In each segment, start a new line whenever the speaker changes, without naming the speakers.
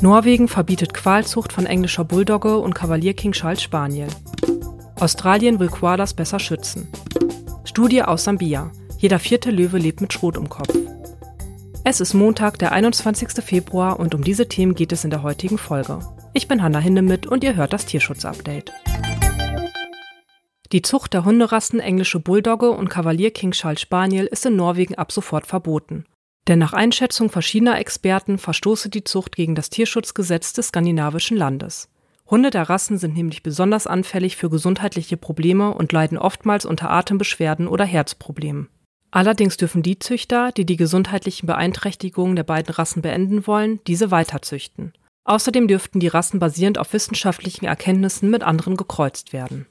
Norwegen verbietet Qualzucht von englischer Bulldogge und Kavalier King Charles Spaniel. Australien will Koalas besser schützen. Studie aus Sambia. Jeder vierte Löwe lebt mit Schrot im Kopf. Es ist Montag, der 21. Februar und um diese Themen geht es in der heutigen Folge. Ich bin Hanna Hindemith und ihr hört das Tierschutz-Update. Die Zucht der Hunderassen englische Bulldogge und Kavalier King Charles Spaniel ist in Norwegen ab sofort verboten. Denn nach Einschätzung verschiedener Experten verstoße die Zucht gegen das Tierschutzgesetz des skandinavischen Landes. Hunde der Rassen sind nämlich besonders anfällig für gesundheitliche Probleme und leiden oftmals unter Atembeschwerden oder Herzproblemen. Allerdings dürfen die Züchter, die die gesundheitlichen Beeinträchtigungen der beiden Rassen beenden wollen, diese weiterzüchten. Außerdem dürften die Rassen basierend auf wissenschaftlichen Erkenntnissen mit anderen gekreuzt werden.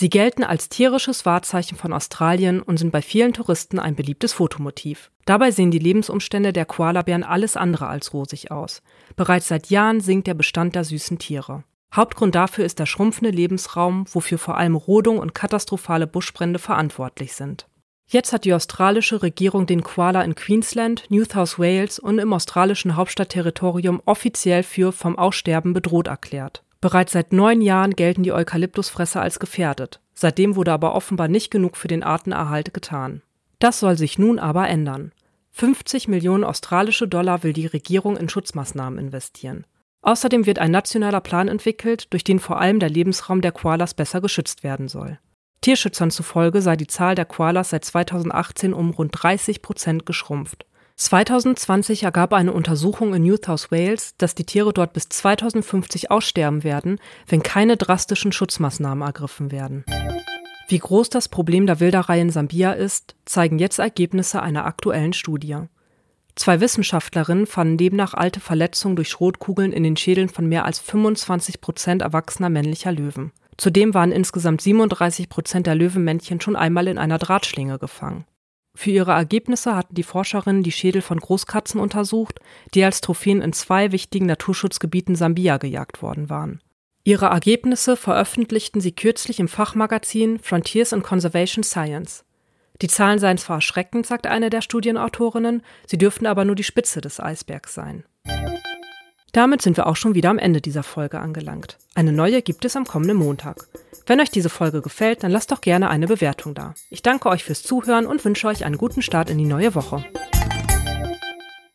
Sie gelten als tierisches Wahrzeichen von Australien und sind bei vielen Touristen ein beliebtes Fotomotiv. Dabei sehen die Lebensumstände der Koalabären alles andere als rosig aus. Bereits seit Jahren sinkt der Bestand der süßen Tiere. Hauptgrund dafür ist der schrumpfende Lebensraum, wofür vor allem Rodung und katastrophale Buschbrände verantwortlich sind. Jetzt hat die australische Regierung den Koala in Queensland, New South Wales und im australischen Hauptstadtterritorium offiziell für vom Aussterben bedroht erklärt. Bereits seit neun Jahren gelten die Eukalyptusfresser als gefährdet. Seitdem wurde aber offenbar nicht genug für den Artenerhalt getan. Das soll sich nun aber ändern. 50 Millionen australische Dollar will die Regierung in Schutzmaßnahmen investieren. Außerdem wird ein nationaler Plan entwickelt, durch den vor allem der Lebensraum der Koalas besser geschützt werden soll. Tierschützern zufolge sei die Zahl der Koalas seit 2018 um rund 30 Prozent geschrumpft. 2020 ergab eine Untersuchung in New South Wales, dass die Tiere dort bis 2050 aussterben werden, wenn keine drastischen Schutzmaßnahmen ergriffen werden. Wie groß das Problem der Wilderei in Sambia ist, zeigen jetzt Ergebnisse einer aktuellen Studie. Zwei Wissenschaftlerinnen fanden demnach alte Verletzungen durch Schrotkugeln in den Schädeln von mehr als 25 Prozent erwachsener männlicher Löwen. Zudem waren insgesamt 37 Prozent der Löwenmännchen schon einmal in einer Drahtschlinge gefangen. Für ihre Ergebnisse hatten die Forscherinnen die Schädel von Großkatzen untersucht, die als Trophäen in zwei wichtigen Naturschutzgebieten Sambia gejagt worden waren. Ihre Ergebnisse veröffentlichten sie kürzlich im Fachmagazin Frontiers in Conservation Science. Die Zahlen seien zwar erschreckend, sagt eine der Studienautorinnen, sie dürften aber nur die Spitze des Eisbergs sein. Damit sind wir auch schon wieder am Ende dieser Folge angelangt. Eine neue gibt es am kommenden Montag. Wenn euch diese Folge gefällt, dann lasst doch gerne eine Bewertung da. Ich danke euch fürs Zuhören und wünsche euch einen guten Start in die neue Woche.